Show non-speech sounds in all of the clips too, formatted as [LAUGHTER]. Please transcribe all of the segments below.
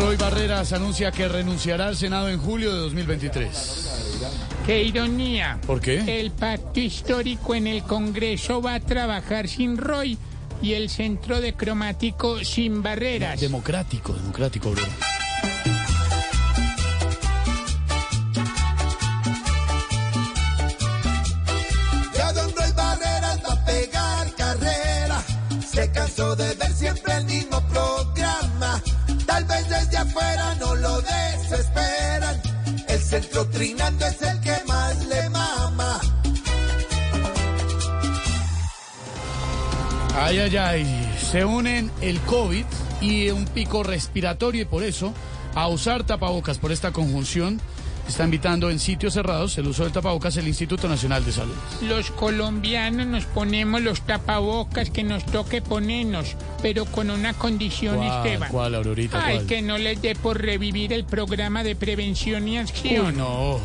Roy Barreras anuncia que renunciará al Senado en julio de 2023. ¡Qué ironía! ¿Por qué? El pacto histórico en el Congreso va a trabajar sin Roy y el centro de cromático sin barreras. Democrático, democrático, bro. Ya Don Roy Barreras va a pegar carrera. Se cansó de ver El centro trinando es el que más le mama. Ay, ay, ay. Se unen el COVID y un pico respiratorio y por eso a usar tapabocas por esta conjunción está invitando en sitios cerrados el uso del tapabocas el Instituto Nacional de Salud. Los colombianos nos ponemos los tapabocas que nos toque ponernos, pero con una condición, ¿Cuál, Esteban. cuál, Aurorita, Ay, cuál? que no les dé por revivir el programa de prevención y acción. Uy, no.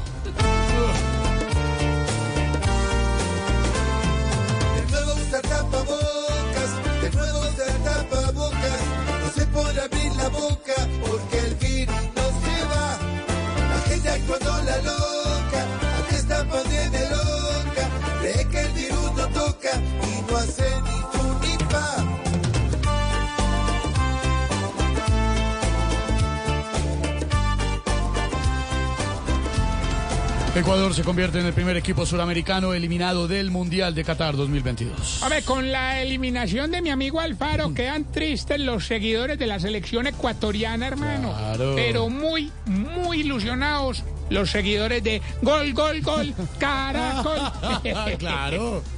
Ecuador se convierte en el primer equipo suramericano eliminado del Mundial de Qatar 2022. A ver, con la eliminación de mi amigo Alfaro quedan tristes los seguidores de la selección ecuatoriana, hermano. Claro. Pero muy, muy ilusionados los seguidores de Gol, Gol, Gol, [LAUGHS] Caracol. [LAUGHS] claro. [LAUGHS]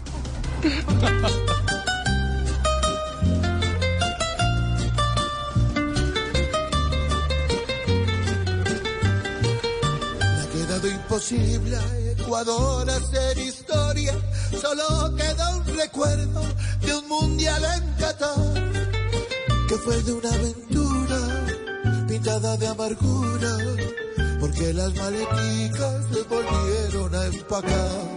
Ha quedado imposible a Ecuador hacer historia. Solo queda un recuerdo de un mundial en Qatar. Que fue de una aventura pintada de amargura. Porque las maleticas les volvieron a empacar.